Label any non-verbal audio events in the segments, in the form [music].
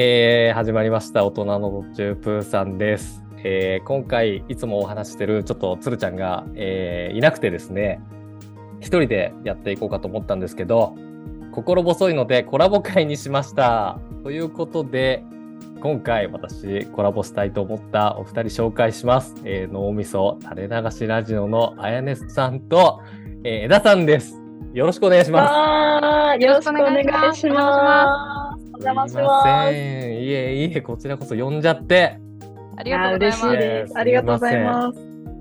えー、始まりました大人の途中プーさんです、えー、今回いつもお話ししてるちょっとつるちゃんが、えー、いなくてですね一人でやっていこうかと思ったんですけど心細いのでコラボ会にしました。ということで今回私コラボしたいと思ったお二人紹介します、えー、脳みそ垂れ流しラジオのあやねさんと、えー、枝さんです。よろしくお願いします。よろしくお願いします。お邪魔しま。ます。いえいえ、こちらこそ呼んじゃって。ありがとうございます。あ嬉しいです。ありがとうございます。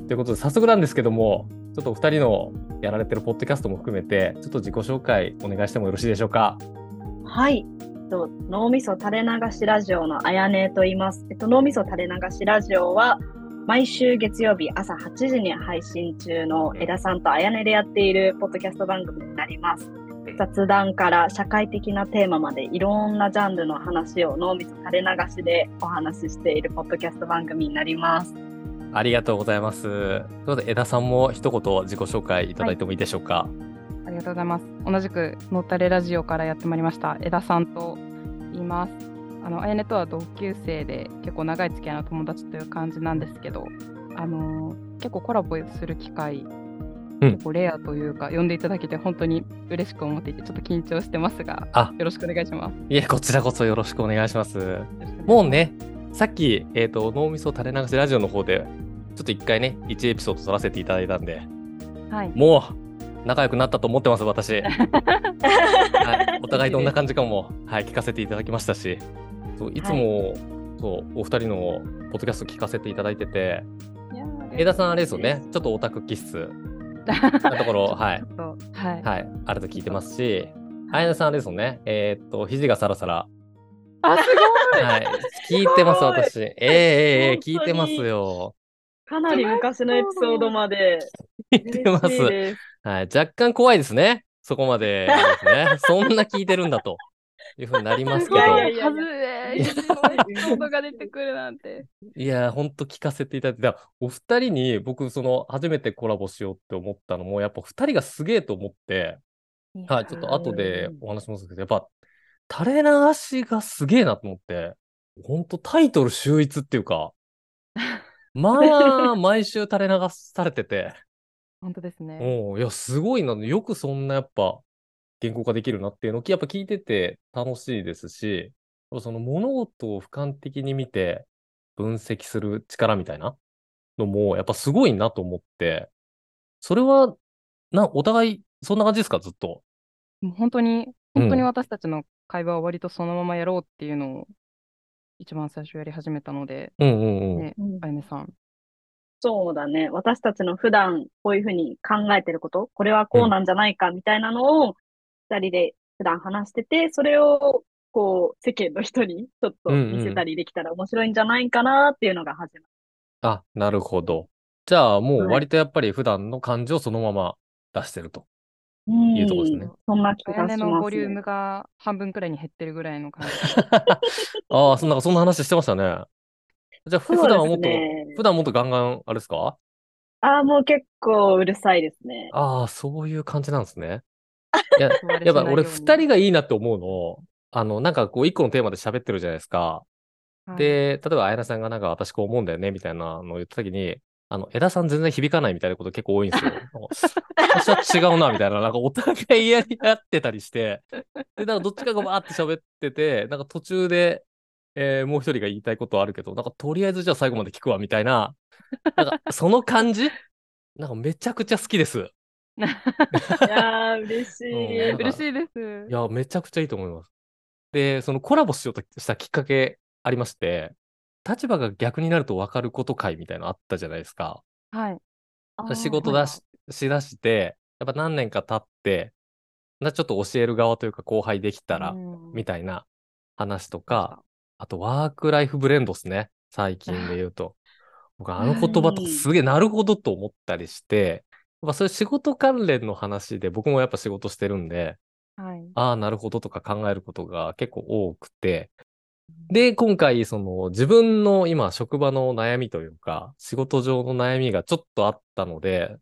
ということで、早速なんですけども、ちょっとお二人のやられてるポッドキャストも含めて、ちょっと自己紹介お願いしてもよろしいでしょうか？はい。えっと脳みそ垂れ流しラジオのあやねと言います。えっと、脳みそ垂れ流しラジオは、毎週月曜日朝8時に配信中の枝さんとあやねでやっているポッドキャスト番組になります。雑談から社会的なテーマまでいろんなジャンルの話を脳みそ垂れ流しでお話ししているポッドキャスト番組になります。ありがとうございます。ということで、枝さんも一言自己紹介いただいてもいいでしょうか？ありがとうございます。同じくノータレラジオからやってまいりました枝さんと言います。あのあやねとは同級生で結構長い付き合いの友達という感じなんですけど、あのー結構コラボする機会、うん結構レアというか呼んでいただけて本当に嬉しく思っていてちょっと緊張してますが、あ。よろしくお願いします。いえ、こちらこそよろしくお願いします。もうね、さっき、えっ、と、脳みそ垂れ流しラジオの方で、ちょっと一回ね、1エピソード撮らせていただいたんで、はい。もう仲良くなったと思ってます、私。[laughs] はい、お互いどんな感じかも、はい、聞かせていただきましたし、そういつも、そうお二人のポッドキャスト聞かせていただいてて、いやー枝さんあれですよね、ちょっとオタク気質なところ、[laughs] はいはい。はい、あると聞いてますし、あやねさんですよね、えーっと、肘がサラサラ、あ、すごいはい、聞いてます、私。ええええええ聞いてますよ。かなり昔のエピソードまで。聞いてます。はい、若干怖いですね。そこまでですね。そんな聞いてるんだというふうになりますけど。いやいやいやはずれ、肘のエピソードが出てくるなんて。いや、ほんと聞かせていただいて、お二人に僕、その、初めてコラボしようって思ったのも、やっぱ二人がすげえと思って、はい、ちょっと後でお話しますけど、やっぱ、垂れ流しがすげえなと思って、ほんとタイトル秀逸っていうか、[laughs] まあ、毎週垂れ流されてて、本当ですね。おういや、すごいな。よくそんなやっぱ、言語化できるなっていうのを、やっぱ聞いてて楽しいですし、その物事を俯瞰的に見て分析する力みたいなのも、やっぱすごいなと思って、それは、な、お互い、そんな感じですか、ずっと。もう本当に、うん本当に私たちの会話を割とそのままやろうっていうのを一番最初やり始めたので、うんうんうん。ね、うんあゆねさん。そうだね。私たちの普段こういうふうに考えてること、これはこうなんじゃないかみたいなのを二人で普段話してて、それをこう世間の人にちょっと見せたりできたら面白いんじゃないかなっていうのが始まあ、なるほど。じゃあ、もうはい割とやっぱり普段の感じをそのまま出してると。る。いうとこですねんそんな気がしますのボリューね。ムが半分くらいに減ってるぐらいの感じ。[laughs] ああ、そんな、そんな話してましたね。じゃあ、普段はもっと、普段もっとガンガン、あれですか？ああ、もう結構うるさいですね。ああ、そういう感じなんですね。いや、[laughs] やっぱ俺二人がいいなって思うの、あの、なんかこう一個のテーマで喋ってるじゃないですか。はい、で、例えば、あやなさんがなんか私こう思うんだよね、みたいなのを言ったときに、あの、枝さん全然響かないみたいなこと結構多いんですよ。[laughs] 私は違うな、みたいな、なんかお互いやり合ってたりして、で、なんかどっちかがバーって喋ってて、なんか途中で、えーもう一人が言いたいことあるけど、なんかとりあえずじゃあ最後まで聞くわ、みたいな、なんかその感じ？なんかめちゃくちゃ好きです。いやー、嬉しい。うん嬉しいです。いや、めちゃくちゃいいと思います。で、そのコラボしようとしたきっかけありまして、立場が逆になると分かること会みたいなのあったじゃないですか。はい。仕事だし、しだして、やっぱ何年か経って、なちょっと教える側というか後輩できたら、うんみたいな話とか、あとワークライフブレンドですね。最近で言うと。僕あの言葉とかすげえなるほどと思ったりして、やっぱそういう仕事関連の話で僕もやっぱ仕事してるんで、はい。ああ、なるほどとか考えることが結構多くて、で、今回、その自分の今職場の悩みというか、仕事上の悩みがちょっとあったので、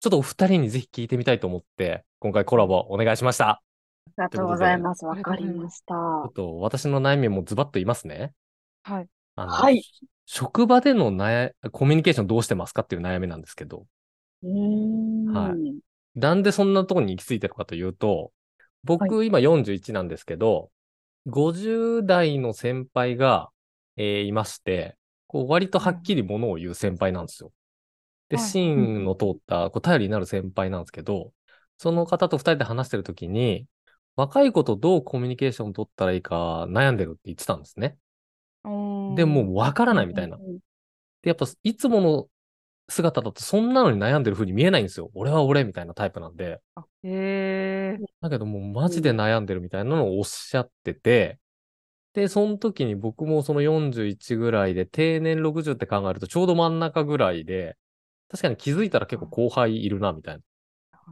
ちょっとお二人にぜひ聞いてみたいと思って、今回コラボお願いしました。ありがとうございます。わかりました。ちょっと私の悩みもズバッと言いますね。はい。あのはい。職場での悩コミュニケーションどうしてますかっていう悩みなんですけど、はなんでそんなところに行き着いてるかというと、僕今41なんですけど、50代の先輩が、えーいまして、こう割とはっきりものを言う先輩なんですよ。で、はい芯の通った、こう頼りになる先輩なんですけど、その方と二人で話してるときに、若い子とどうコミュニケーションを取ったらいいか悩んでるって言ってたんですね。で、もうわからないみたいな。うんで、やっぱいつもの姿だとそんなのに悩んでる風に見えないんですよ。俺は俺みたいなタイプなんで。あへえ。だけどもうマジで悩んでるみたいなのをおっしゃってて、で、その時に僕もその41ぐらいで定年60って考えるとちょうど真ん中ぐらいで、確かに気づいたら結構後輩いるなみたいな。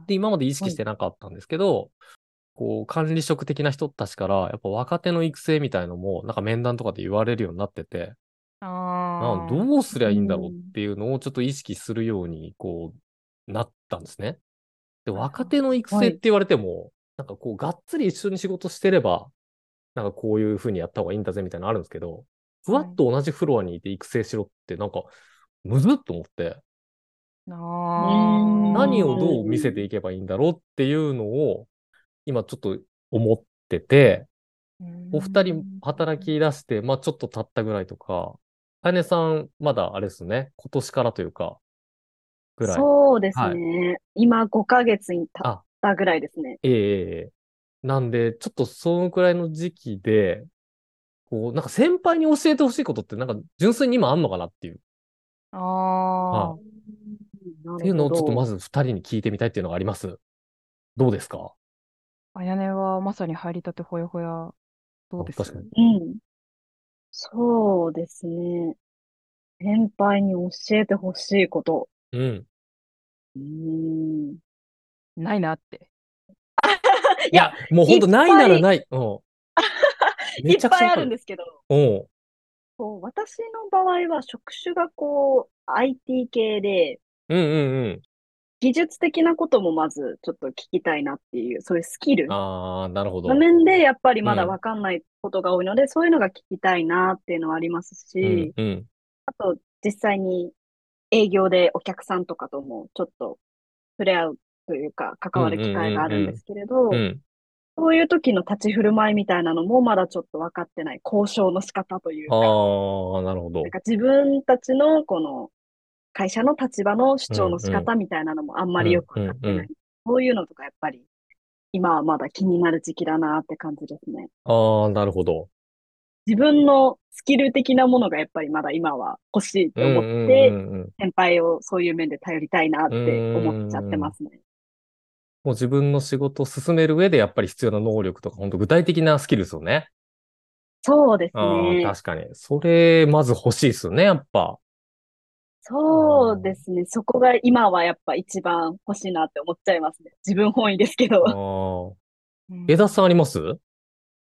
で、今まで意識してなかったんですけど、こう管理職的な人たちからやっぱ若手の育成みたいのもなんか面談とかで言われるようになってて、あどうすりゃいいんだろうっていうのをちょっと意識するように、こう、なったんですね。で、若手の育成って言われても、なんかこう、がっつり一緒に仕事してれば、なんかこういう風にやった方がいいんだぜみたいなのあるんですけど、ふわっと同じフロアにいて育成しろって、なんか、むずっと思って、何をどう見せていけばいいんだろうっていうのを、今ちょっと思ってて、お二人働き出して、まあちょっと経ったぐらいとか、あやねさん、まだあれですね、今年からというか、ぐらい。そうですはね。今5ヶ月に経っあ、たぐらいですね。ええええなんで、ちょっとそのくらいの時期で、こう、なんか先輩に教えてほしいことって、なんか純粋に今あんのかなっていう、あはあ。なっていうのをちょっとまず。ず二人に聞いてみたいっていうのがあります。どうですか？あやねはまさに入りたてほやほや。どうです？確かにうん。そうですね。先輩に教えてほしいこと。うん。うーん。ないなって。[laughs] いや、もうほんとないならない。うん。い [laughs] めっぱいあちゃくちゃわかるんですけど、うん。こう私の場合は職種がこう IT 系で、うんうんうん。技術的なこともまずちょっと聞きたいなっていう、そういうスキルああ、なるほど。の面でやっぱりまだうんわかんないことが多いので、そういうのが聞きたいなっていうのはありますし、うんうん。あと実際に営業でお客さんとかともちょっと触れ合うというか関わる機会があるんですけれど、うん。そういう時の立ち振る舞いみたいなのもまだちょっと分かってない交渉の仕方というか、ああ、なるほどなん。か自分たちのこの会社の立場の主張の仕方みたいなのもあんまりよく分かってうんうんない。そういうのとかやっぱり今はまだ気になる時期だなって感じですね。ああ、なるほど。自分のスキル的なものがやっぱりまだ今は欲しいと思って、うんうんうんうん先輩をそういう面で頼りたいなって思っちゃってますね。もう自分の仕事を進める上でやっぱり必要な能力とか、本当具体的なスキルですよね。そうですね。確かに。それ、まず欲しいですよね、やっぱ。そうですね。そこが今はやっぱ一番欲しいなって思っちゃいますね。自分本位ですけど。ああ。うん枝さんあります？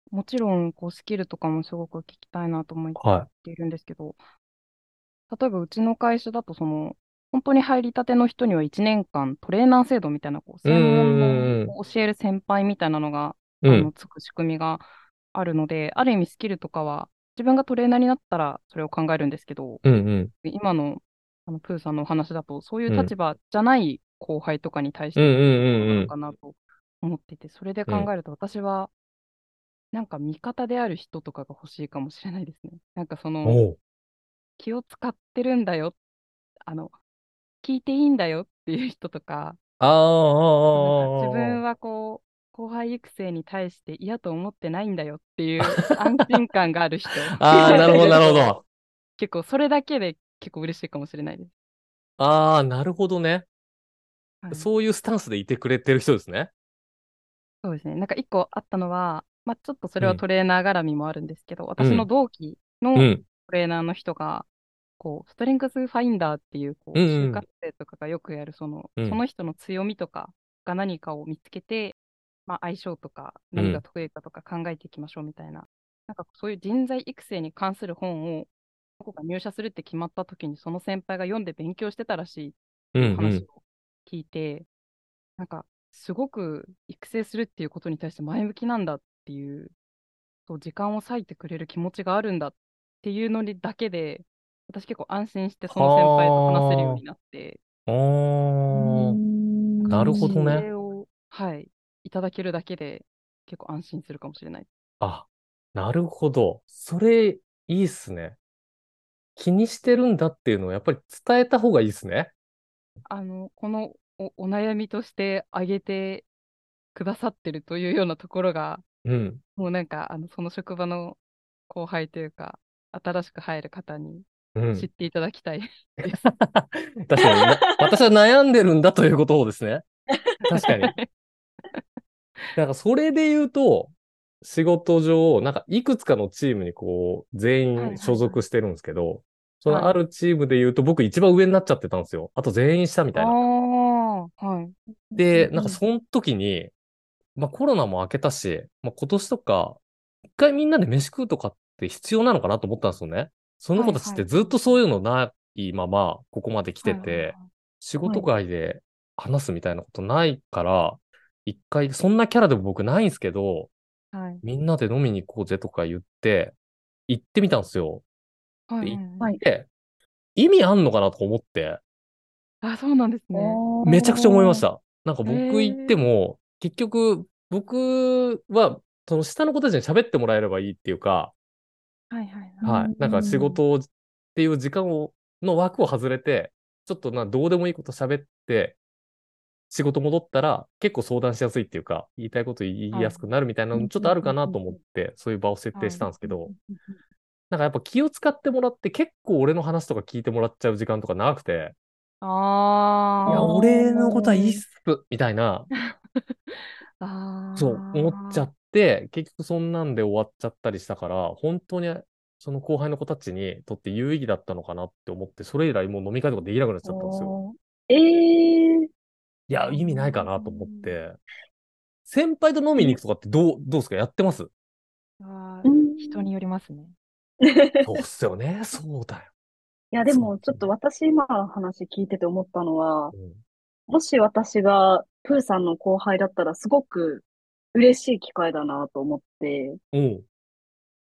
もちろん、こう、スキルとかもすごく聞きたいなと思っはているんですけど、例えばうちの会社だと、その、本当に入りたての人には1年間トレーナー制度みたいな、こう、専門のを教える先輩みたいなのが、あの、ん。つく仕組みがあるので、ある意味スキルとかは、自分がトレーナーになったらそれを考えるんですけど、うんうん。今の、あの、プーさんのお話だと、そういう立場じゃない後輩とかに対してなのかなと思っていて、それで考えると私は、なんか味方である人とかが欲しいかもしれないですね。なんかその。気を使ってるんだよ、あの、聞いていいんだよっていう人とか、あ。自分はこう、後輩育成に対して嫌と思ってないんだよっていう安心感がある人。[laughs] ああ、なるほど、なるほど。[laughs] 結構それだけで結構嬉しいかもしれないです。ああ、なるほどね。はいそういうスタンスでいてくれてる人ですね。そうですね。なんか一個あったのは、まあ、ちょっとそれはうんトレーナー絡みもあるんですけど、私の同期のトうん。レーナーの人が、こう、ストレングスファインダーっていう、こう、うんうん就活生とかがよくやる、その、うんその人の強みとかが何かを見つけて、まあ、相性とか、うん何が得意かとか考えていきましょうみたいな、なんかそういう人材育成に関する本を、僕が入社するって決まった時に、その先輩が読んで勉強してたらしいうんう話ん。を聞いて、なんか、すごく育成するっていうことに対して前向きなんだっていう、そう時間を割いてくれる気持ちがあるんだっていうのにだけで、私結構安心してその先輩と話せるようになって、おー。なるほどねはい、いただけるだけで結構安心するかもしれない。あ、なるほど。それ、いいっすね。気にしてるんだっていうのをやっぱり伝えた方がいいですね。あの、このおお悩みとして挙げてくださってるというようなところが、うん。もうなんか、あの、その職場の後輩というか、新しく入る方にうん。知っていただきたいです。[laughs] 確かにな、私は悩んでるんだということをですね。確かに。[laughs] なんかそれで言うと、仕事上、なんかいくつかのチームにこう、全員所属してるんですけど、そのはいあるチームで言うと僕一番上になっちゃってたんですよ。あと全員下みたいな。はい。で、うんなんかその時に、まあコロナも明けたし、まあ今年とか、一回みんなで飯食うとかって必要なのかなと思ったんですよね。その子たちってずっとそういうのないまま、ここまで来てて、仕事外で話すみたいなことないから、一回、そんなキャラでも僕ないんですけど、はいはい。みんなで飲みに行こうぜとか言って、行ってみたんですよ。はい。ではいはいはいで、意味あんのかなとか思って、あ、そうなんですね。めちゃくちゃ思いました。なんか僕行っても、結局、僕は、その下の子たちに喋ってもらえればいいっていうか、はいはいはい。はい。なんか仕事をっていう時間を、の枠を外れて、ちょっとな、どうでもいいこと喋って、仕事戻ったら結構相談しやすいっていうか、言いたいこと言いやすくなるみたいなのちょっとあるかなと思って、そういう場を設定したんですけど、なんかやっぱ気を使ってもらって結構俺の話とか聞いてもらっちゃう時間とか長くて、いや、ああ。俺のことはいいっす、みたいな、ああ。そう思っちゃって、結局そんなんで終わっちゃったりしたから、本当にその後輩の子たちにとって有意義だったのかなって思って、それ以来もう飲み会とかできなくなっちゃったんですよ。ええいや、意味ないかなと思って。先輩と飲みに行くとかってどう、どうですか？やってます？あ人によりますね。[laughs] そうっすよね。そうだよ。いや、でも、ちょっと私今の話聞いてて思ったのは、うんもし私がプーさんの後輩だったらすごく嬉しい機会だなと思って、うん。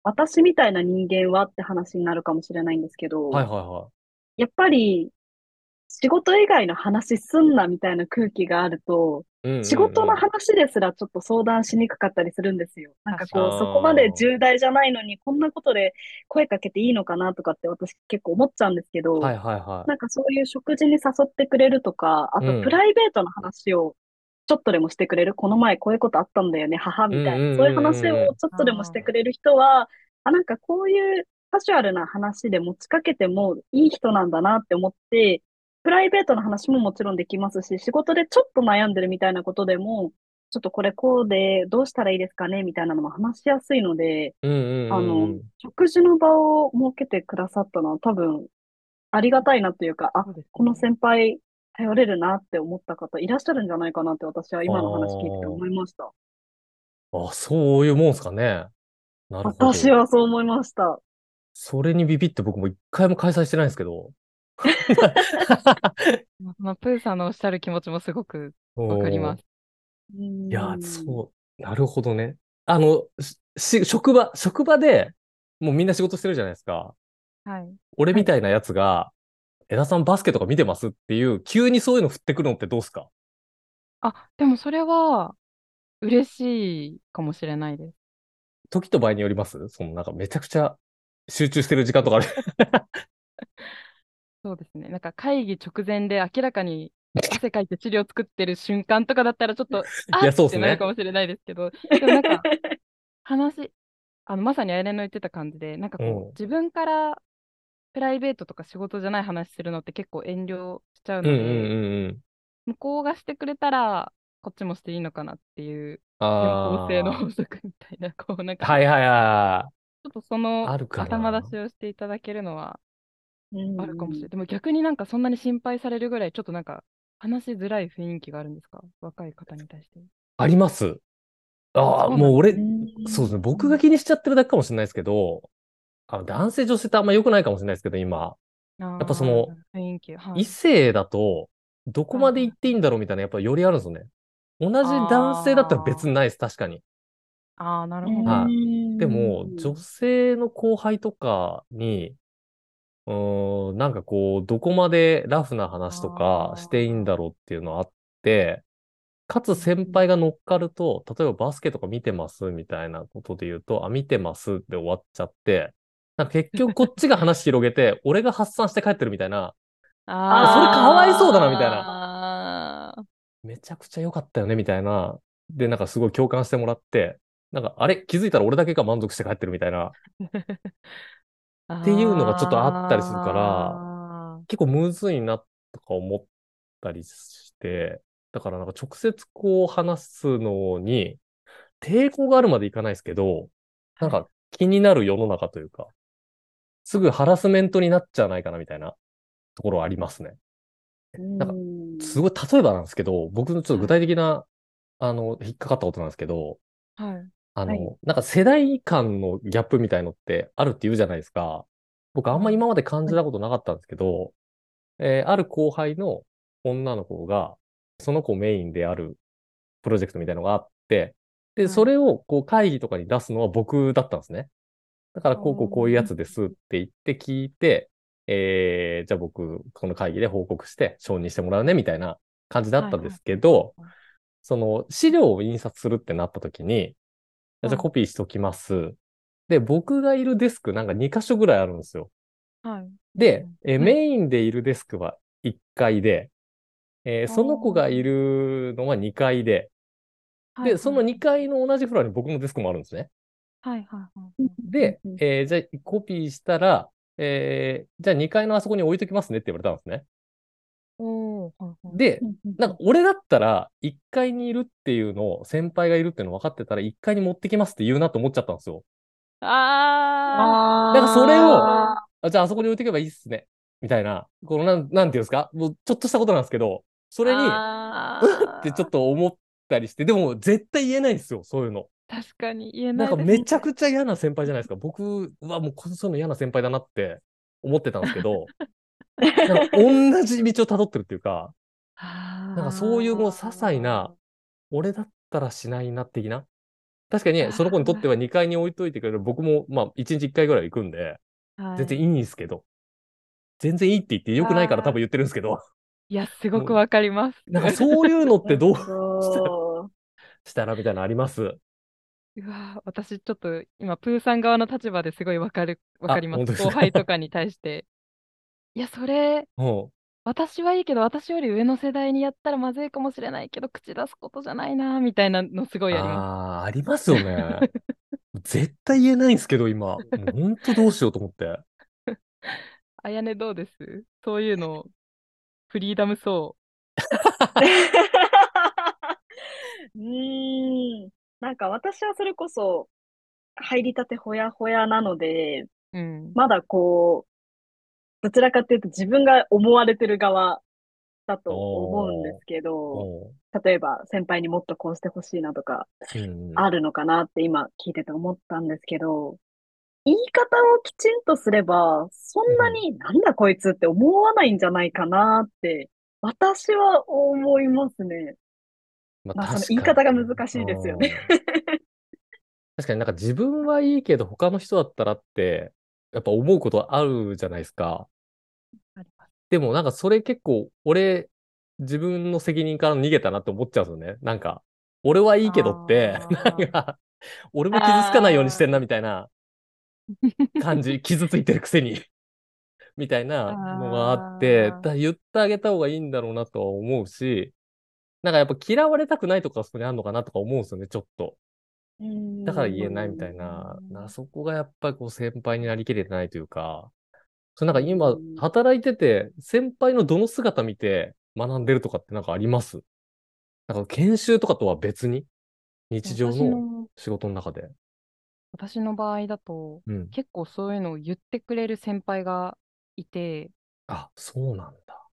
私みたいな人間はって話になるかもしれないんですけど、はいはいはやっぱり仕事以外の話すんなみたいな空気があると、仕事の話ですらちょっと相談しにくかったりするんですよ。なんかこう、そこまで重大じゃないのに、こんなことで声かけていいのかなとかって私結構思っちゃうんですけど、はいはいはい。なんかそういう食事に誘ってくれるとか、あうんとプライベートの話をちょっとでもしてくれる。この前こういうことあったんだよね、母みたいな。そういう話をちょっとでもしてくれる人は、あ、なんかこういうカジュアルな話で持ちかけてもいい人なんだなって思って、プライベートの話ももちろんできますし、仕事でちょっと悩んでるみたいなことでも、ちょっとこれこうでどうしたらいいですかねみたいなのも話しやすいので、うんうんあの食事の場を設けてくださったのは多分ありがたいなというか、あ、この先輩頼れるなって思った方いらっしゃるんじゃないかなって私は今の話聞いてて思いました。あ、そういうもんすかね。なるほど。私はそう思いました。それにビビって僕も一回も開催してないんですけど。[laughs] まあプーさんのおっしゃる気持ちもすごくわかります。いや、うんそう、なるほどね。あの、し、職場、職場でもうみんな仕事してるじゃないですか。はい。俺みたいなやつが、枝さんバスケとか見てます？っていう、急にそういうの振ってくるのってどうすか？あ、でもそれは嬉しいかもしれないです。時と場合によります？そのなんかめちゃくちゃ集中してる時間とかある。そうですね。なんか会議直前で明らかに汗かいて資料作ってる瞬間とかだったらちょっと、[laughs] あっってなるかもしれないですけど、[laughs] でもなんか話、あの、まさにあやねの言ってた感じで、なんかこう、うん自分からプライベートとか仕事じゃない話するのって結構遠慮しちゃうので、うんうんうんうん。向こうがしてくれたら、こっちもしていいのかなっていう、あ方向性のあ。法則みたいな、こう、なんか、はいはいはちょっとそのあるかな頭出しをしていただけるのはうんあるかもしれない。でも逆になんかそんなに心配されるぐらい、ちょっとなんか話しづらい雰囲気があるんですか？若い方に対して。い。あります。ああ、もう俺、うんそうですね。僕が気にしちゃってるだけかもしれないですけど、あの男性女性ってあんま良くないかもしれないですけど、今。やっぱその雰囲気、はい異性だと、どこまで行っていいんだろうみたいな、やっぱよりあるんですよね。同じ男性だったら別にないです、確かに。ああ、なるほど。はうんでも、女性の後輩とかに、うーん、なんかこう、どこまでラフな話とかしていいんだろうっていうのあって、かつ先輩が乗っかると、例えばバスケとか見てますみたいなことで言うと、あ、見てますって終わっちゃって、なんか結局こっちが話広げて、[laughs] 俺が発散して帰ってるみたいな、あそれかわいそうだなみたいな。めちゃくちゃ良かったよねみたいな、で、なんかすごい共感してもらって、なんか、あれ？気づいたら俺だけが満足して帰ってるみたいな、[laughs] っていうのがちょっとあったりするからら、結構むずいなとか思ったりして、だからなんか直接こう話すのに、抵抗があるまでいかないですけど、なんか気になる世の中というか、すぐハラスメントになっちゃわないかなみたいなところはありますね。なんかすごい例えばなんですけど、僕のちょっと具体的な、あの、引っかかったことなんですけど、はい。あの、はい。なんか世代間のギャップみたいのってあるって言うじゃないですか。僕あんま今まで感じたことなかったんですけど、えーある後輩の女の子が、その子メインであるプロジェクトみたいのがあって、で、はい。それをこう会議とかに出すのは僕だったんですね。だからこうこうこういうやつですって言って聞いて、えーじゃあ僕この会議で報告して承認してもらうねみたいな感じだったんですけど、はいはい。その資料を印刷するってなった時に、じゃあはいコピーしときます。で、僕がいるデスクなんか2箇所ぐらいあるんですよ。はい。で、えメインでいるデスクは1階で、えーその子がいるのは2階で、で、その2階の同じフロアに僕のデスクもあるんですね。はいはいはい。でえーじゃあコピーしたら、えーじゃあ2階のあそこに置いときますねって言われたんですね。で、なんか俺だったら1階にいるっていうのを、先輩がいるっていうの分かってたら1階に持ってきますって言うなと思っちゃったんですよ。ああだからそれをああじゃああそこに置いておけばいいっすね。みたいな、このなん、なんていうんですか？もうちょっとしたことなんですけど、そそれに、うっってちょっと思ったりして、でも絶対言えないんですよ、そういうの。確かに言えななんいですね。かめちゃくちゃ嫌な先輩じゃないですか。僕はもうこそういうの嫌な先輩だなって思ってたんですけど、[laughs] [laughs] 同じ道を辿ってるっていうか、ななんかそういうもう些細な、俺だったらしないな的な。確かにその子にとっては2階に置いといてくれる。僕もまあ1日1回ぐらい行くんで、全然いいんですけど、全然いいって言って良くないから多分言ってるんですけど、いや、[laughs] すごくわかります。なんかそういうのってどう [laughs] そしたらみたいなのあります？うわー私ちょっと今、プーさん側の立場ですごいわかる、わかります。後輩とかに対して。いや、それ、うん。私はいいけど、私より上の世代にやったらまずいかもしれないけど、口出すことじゃないな、みたいなのすごいあります。ああ、ありますよね。[laughs] 絶対言えないんですけど、今。もう本当どうしようと思って。あやねどうです？そういうの、フリーダムそうう。[laughs] うーん。なんか私はそれこそ入りたてほやほやなので、う。うん。まだこう、どちらかというと自分が思われてる側だと思うんですけど、お例えば先輩にもっとこうしてほしいなとかあるのかなって今聞いてて思ったんですけど、言い方をきちんとすれば、そんなになんだこいつって思わないんじゃないかなって、私は思いますね。ままあその確言い方が難しいですよね。うん確かになんか自分はいいけど他の人だったらって、やっぱ思うことあるじゃないですか。でもなんかそれ結構俺自分の責任から逃げたなって思っちゃうんですよね。なんか俺はいいけどって、[laughs] なんか俺も傷つかないようにしてんなみたいな感じ、[laughs] 傷ついてるくせに。みたいなのがあって、だ言ってあげた方がいいんだろうなとは思うし、なんかやっぱ嫌われたくないとかそこにあるのかなとか思うんですよね、ちょっと。だから言えないみたいな。そこがやっぱりこう先輩になりきれてないというか、そうなんか今うん働いてて、先輩のどの姿見て、学んでるとかってなんかあります？なんか研修とかとは別に？日常私のの仕事の中で。私の場合だと、うん。結構そういうのを言ってくれる先輩がいて、あ、そうなんだ。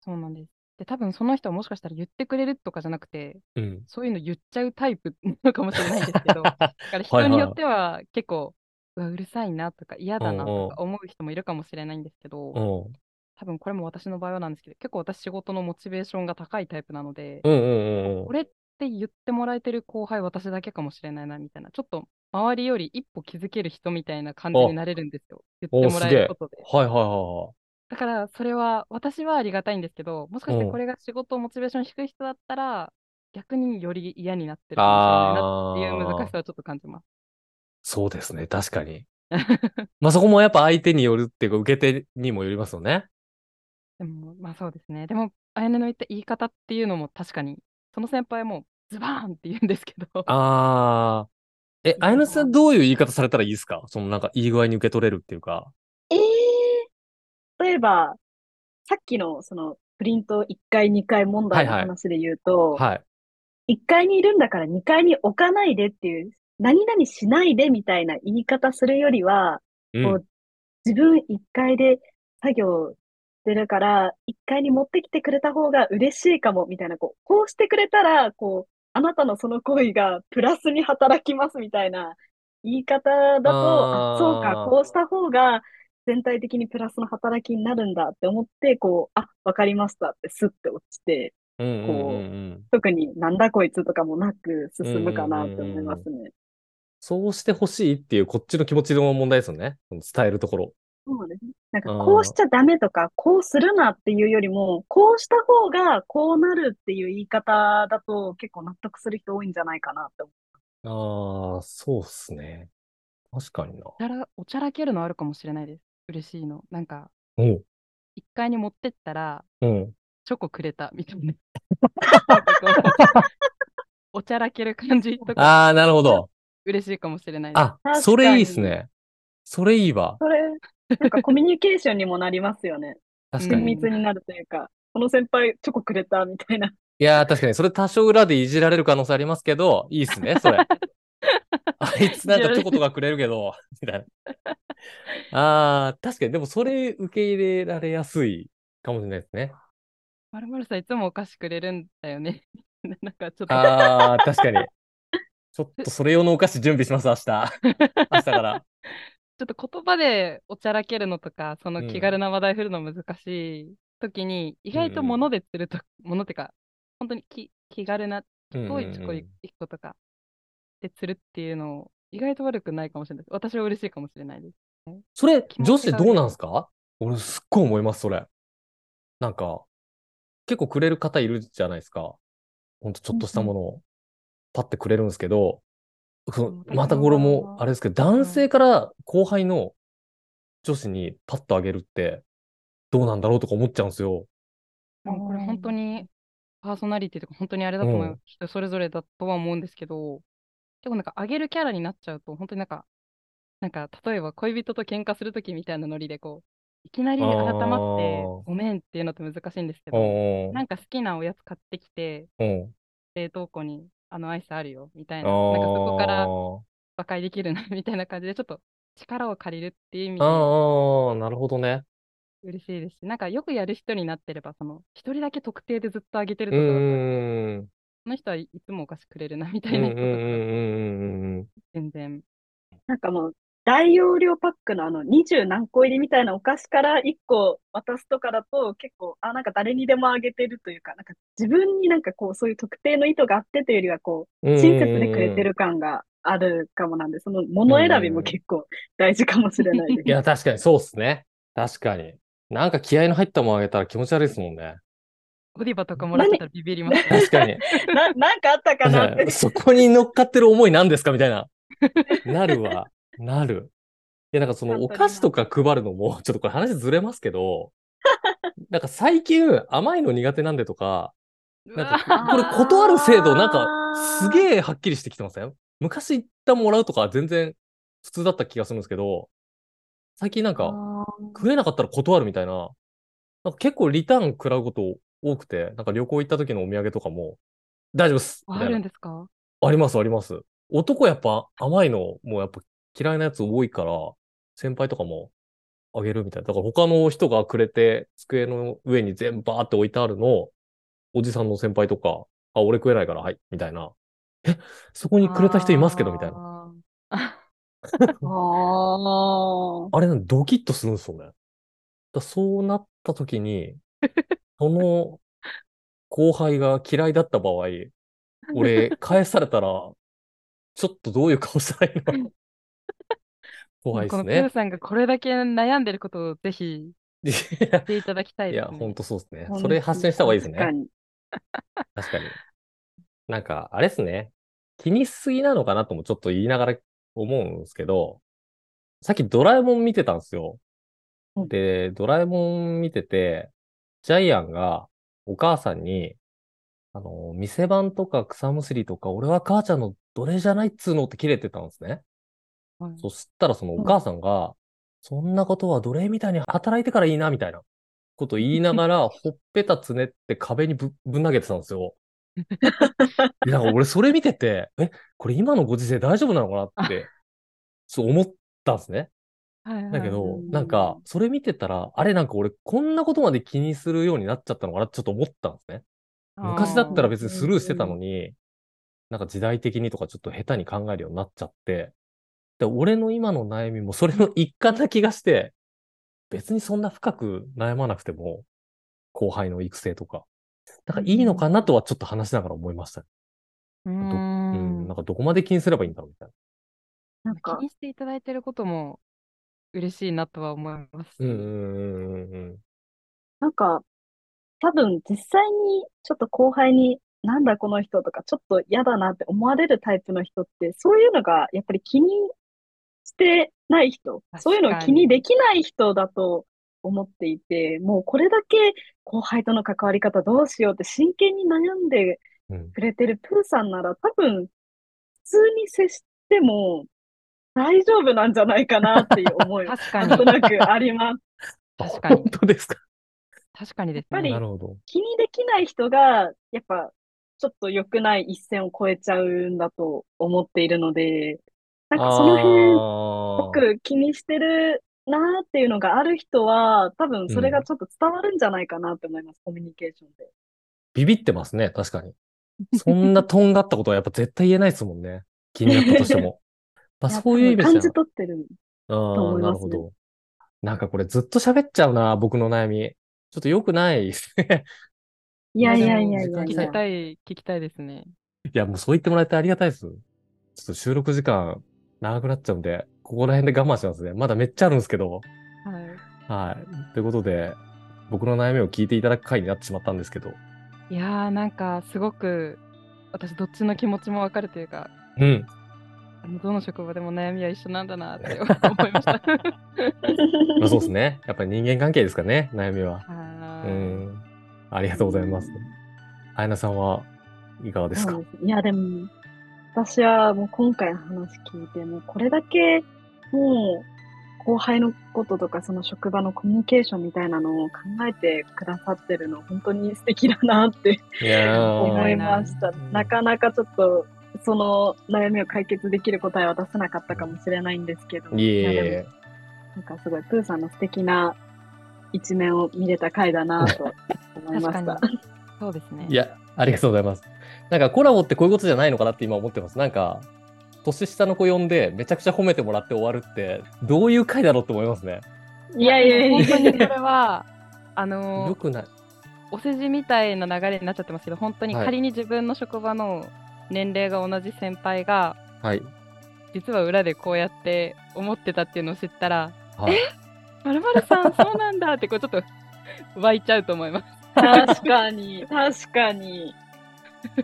そうなんです。で、多分その人はもしかしたら言ってくれるとかじゃなくて、うん。そういうの言っちゃうタイプなのかもしれないんですけど、[laughs] だから人によっては結構、うわうるさいなとか嫌だなとか思う人もいるかもしれないんですけど、うん。多分これも私の場合はなんですけど、結構私仕事のモチベーションが高いタイプなので、うんうんう。これって言ってもらえてる後輩私だけかもしれないなみたいな、ちょっと周りより一歩気づける人みたいな感じになれるんですよ。言ってもらえることで。はいはいはだからそれは私はありがたいんですけど、もしかしてうんこれが仕事モチベーション低い人だったら、逆により嫌になってるかもしれないなっていう難しさをちょっと感じます。そうですね。確かに。[laughs] まあそこもやっぱ相手によるっていうか、受け手にもよりますよね。でも、まあそうですね。でも、あやねの言った言い方っていうのも確かに、その先輩もズバーンって言うんですけど、ああ。え、あ [laughs] やなさんどういう言い方されたらいいですか？そのなんかいい具合に受け取れるっていうか。ええ例えば、さっきのそのプリント1階、2階問題のはいはい話で言うと、はい。1階にいるんだから2階に置かないでっていう、何々しないでみたいな言い方するよりは、うんこう自分1階で作業してるから、1階に持ってきてくれた方が嬉しいかもみたいな、こう、こうしてくれたら、こう、あなたのその行為がプラスに働きますみたいな言い方だと、そうか、こうした方が全体的にプラスの働きになるんだって思って、こう、あ、わかりましたってスッて落ちて、うんう。特になんだこいつとかもなく進むかなって思いますね。そうしてほしいっていうこっちの気持ちの問題ですよね。その伝えるところ。そうですね。なんかこうしちゃダメとか、こうするなっていうよりも、こうした方がこうなるっていう言い方だと結構納得する人多いんじゃないかなって思ああ、そうっすね。確かにな。おちゃらおちゃらけるのあるかもしれないです。嬉しいの。なんか、おう。1階に持ってったら、うん。チョコくれたみたいな。[laughs] おちゃらける感じとかああ、なるほど。嬉しいかもしれないです。あ、それいいっすね。それいいわう。。それ、なんかコミュニケーションにもなりますよね。緊確かに。い密になるというか、この先輩チョコくれたみたいな。やー、確かに。それ多少裏でいじられる可能性ありますけど、いいっすね、それ。[laughs] あいつなんかチョコとかくれるけど、みたいな。ああ、確かに。でもそれ受け入れられやすいかもしれないですね。まるまるさんいつもお菓子くれるんだよね。[laughs] なんかちょっと、ああ、確かに。ちょっとそれ用のお菓子準備します、明日。[laughs] 明日から。ちょっと言葉でおちゃらけるのとか、そのうん気軽な話題振るの難しい時に、意外とうんうん物で釣ると、物ってか、本当に気気軽な、うんうん遠いチョコ1個とかで釣るっていうの、意外と悪くないかもしれない。私は嬉しいかもしれないです。それ、女子どうなんすか？俺すっごい思います、それ。なんか、結構くれる方いるじゃないですか。ほんとちょっとしたものをパッてくれるんですけど、そうんのまたこれも、あれですけど、男性から後輩の女子にパッとあげるって、どうなんだろうとか思っちゃうんですよ。でもこれ本当にパーソナリティとか本当にあれだと思う、うん人それぞれだとは思うんですけど、結構なんか上げるキャラになっちゃうと、本当になんか、なんか例えば恋人と喧嘩するときみたいなノリでこう、いきなり改まってごめんっていうのって難しいんですけど、うん。なんか好きなおやつ買ってきて、うん。冷凍庫にあのアイスあるよみたいな、あなんかそこからあ和解できるなみたいな感じで、ちょっと力を借りるっていう意味でああ、なるほどね。嬉しいですし、なんかよくやる人になってれば、その一人だけ特定でずっとあげてるうとかだと、ーん。この人はいいつもお菓子くれるなみたうんうんうんいな人とかだとうんうん全然。なんかもう、大容量パックのあの20何個入りみたいなお菓子から1個渡すとかだと結構、あ、なんか誰にでもあげてるというか、なんか自分になんかこう、そういう特定の意図があってというよりは、こう、うん。親切でくれてる感があるかもなんで、その物選びも結構大事かもしれないです。いや、確かにそうっすね。確かに。なんか気合の入ったものあげたら気持ち悪いですもんね。ゴディバとかもらってたらビビりますね。確かに。[laughs] な、なんかあったかなって。[laughs] そこに乗っかってる思い何ですかみたいな。なるわ。なる。いや、なんかそのお菓子とか配るのも、ちょっとこれ話ずれますけど、[laughs] なんか最近甘いの苦手なんでとか、なんかわこれ断る制度なんかすえ。げえはっきりしてきてません？昔言ったもらうとか全然普通だった気がするんですけど、最近なんか食えなかったら断るみたいな、なんか結構リターン食らうこと多くて、なんか旅行行った時のお土産とかも、大丈夫っすみあるん。ですか？あります、あります。男やっぱ甘いの、もうやっぱ嫌いなやつ多いから、先輩とかもあげるみたいな。だから他の人がくれて、机の上に全部バーって置いてあるのを、おじさんの先輩とか、あ、俺食えないから、はい、みたいな。え、そこにくれた人いますけど、みたいな。な。あああれなんドキッとするんですよね。だそうなった時に、その後輩が嫌いだった場合、俺返されたら、ちょっとどういう顔したらいいの？怖いですね。このプーさんがこれだけ悩んでることをぜひい言っていただきたいや、ですね。[laughs] ほんとそうですねあ。。それ発信した方がいいですね。確かに。確かに。なんか、あれですね。気にしすぎなのかなともちょっと言いながら思うんですけど、さっきドラえもん見てたんですよ。うんで、ドラえもん見てて、ジャイアンがお母さんに、あの、店番とか草むしりとか、俺は母ちゃんの奴隷じゃないっつうのって切れてたんですね。はいそしたらそのお母さんが、そんなことは奴隷みたいに働いてからいいな、みたいなこと言いながら、[laughs] ほっぺたつねって壁にぶぶん投げてたんですよ。でなんか俺それ見てて、え、これ今のご時世大丈夫なのかな？って、そう思ったんですね。はいはいだけどう、んなんか、それ見てたら、あれなんか俺こんなことまで気にするようになっちゃったのかな？ってちょっと思ったんですね。昔だったら別にスルーしてたのに、なんか時代的にとかちょっと下手に考えるようになっちゃって、で、俺の今の悩みもそれの一環な気がして、別にそんな深く悩まなくても、後輩の育成とか、なんかいいのかなとはちょっと話しながら思いました。うーうん、んなんかどこまで気にすればいいんだろうみたいなんか気、にしていただいてることも嬉しいなとは思います。うんうんうんうんなんか、多分実際にちょっと後輩に、なんだこの人とか、ちょっと嫌だなって思われるタイプの人って、そういうのがやっぱり気にしてない人、そういうのを気にできない人だと思っていて、もうこれだけ後輩との関わり方どうしようって真剣に悩んでうん。くれてるプーさんなら多分普通に接しても大丈夫なんじゃないかなっていう思いは確 [laughs] かなんとに、なくあります。あ確かに本当ですか？確かにですやっぱりね。なるほど。気にできない人が、やっぱ、ちょっと良くない一線を越えちゃうんだと思っているので、なんかその辺、僕気にしてるなーっていうのがある人は、多分それがちょっと伝わるんじゃないかなって思います、コミュニケーションで。ビビってますね、確かに。[laughs] そんなとんがったことはやっぱ絶対言えないですもんね。気になったとしても。[laughs] まあ、やそういう意味じゃ多分感じ取ってる。ああ、思いますねなるほど。なんかこれずっと喋っちゃうな、僕の悩み。ちょっと良くないですね。いやいやいやい時や間聞いやき。たい、聞きたいですね。いや、もうそう言ってもらえてありがたいです。ちょっと収録時間長くなっちゃうんで、ここら辺で我慢しますね。まだめっちゃあるんですけど。はい。はい。ということで、僕の悩みを聞いていただく回になってしまったんですけど。いやー、なんかすごく私どっちの気持ちもわかるというか、うん。どの職場でも悩みは一緒なんだなって [laughs] 思いました。[laughs] まあそうですね。やっぱり人間関係ですかね、悩みは。うん。ありがとうございます。あやなさんはいかがですか？いや、でも、私はもう今回の話聞いて、もうこれだけ、もう、後輩のこととか、その職場のコミュニケーションみたいなのを考えてくださってるの、本当に素敵だなって思いましたうん。なかなかちょっと、その悩みを解決できる答えは出せなかったかもしれないんですけど、いえいやでもえ。なんかすごい、プーさんの素敵な一面を見れた回だなと思いました確。かに。そうですね。いや、ありがとうございます。なんかコラボってこういうことじゃないのかなって今思ってます。なんか、年下の子呼んでめちゃくちゃ褒めてもらって終わるって、どういう回だろうって思いますね。いやいやいやいや本当にそれは、あのーよくない。お世辞みたいな流れになっちゃってますけど、本当にはい仮に自分の職場の年齢が同じ先輩が、はい。実は裏でこうやって思ってたっていうのを知ったら、はい。まるまるさん、そうなんだってこうちょっと湧いちゃうと思います。確かに、確かに。い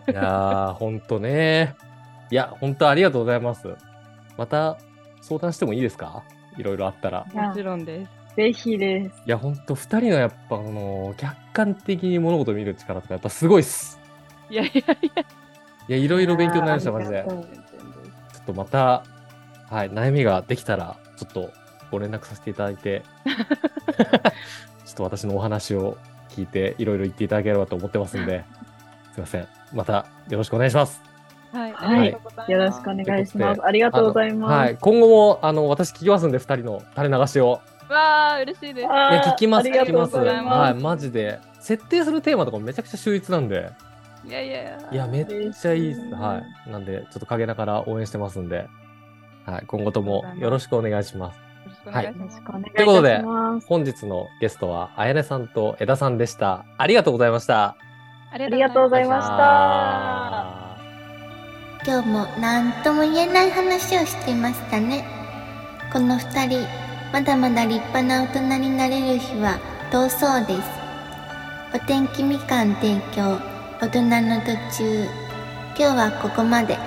やー、ほんとね。いや、ほんとありがとうございます。また相談してもいいですか？いろいろあったら。もちろんです。ぜひです。いや、ほんと二人のやっぱ、あの客観的に物事を見る力とかやっぱすごいっす。いやいやいや。いや、いろいろ勉強になりました、マジで。ちょっとまた、はい、悩みができたら、ちょっとご連絡させていただいて、[laughs] ちょっと私のお話を聞いていろいろ言っていただければと思ってますんで、すいません。またよろしくお願いします。はい、はいありがとうございますよろしくお願いします。ありがとうございます。はい。今後も、あの、私聞きますんで、二人の垂れ流しを。わあ、嬉しいです。いや、聞きます、ありがとう聞きます。ございます。はい、マジで。設定するテーマとかもめちゃくちゃ秀逸なんで、いやいやいや。いや、めっちゃいいっす。はい。なんで、ちょっと陰ながら応援してますんで、はい。今後ともよろしくお願いします。よろしくお願いします。ということで。本日のゲストは、あやねさんと枝さんでした。ありがとうございました。あありがとうございました。あ今日も何とも言えない話をしていましたねこの二人まだまだ立派な大人になれる日は遠そうですお天気みかん提供大人の途中今日はここまで